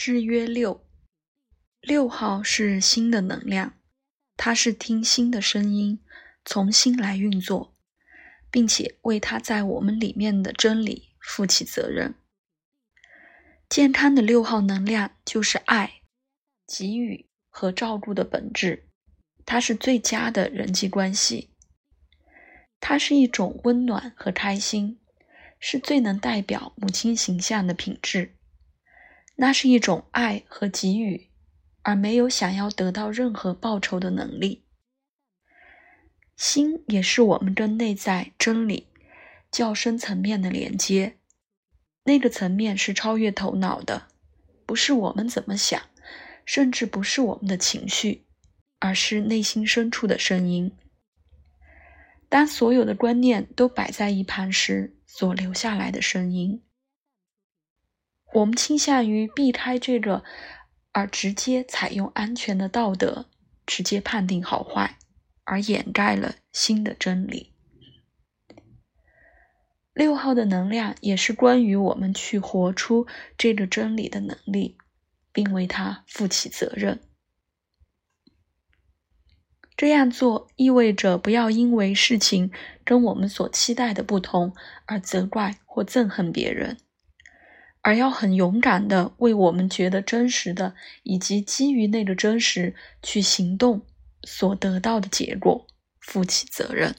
制约六，六号是心的能量，它是听心的声音，从心来运作，并且为它在我们里面的真理负起责任。健康的六号能量就是爱、给予和照顾的本质，它是最佳的人际关系，它是一种温暖和开心。是最能代表母亲形象的品质，那是一种爱和给予，而没有想要得到任何报酬的能力。心也是我们跟内在真理较深层面的连接，那个层面是超越头脑的，不是我们怎么想，甚至不是我们的情绪，而是内心深处的声音。当所有的观念都摆在一旁时，所留下来的声音，我们倾向于避开这个，而直接采用安全的道德，直接判定好坏，而掩盖了新的真理。六号的能量也是关于我们去活出这个真理的能力，并为它负起责任。这样做意味着不要因为事情跟我们所期待的不同而责怪或憎恨别人，而要很勇敢的为我们觉得真实的以及基于那个真实去行动所得到的结果负起责任。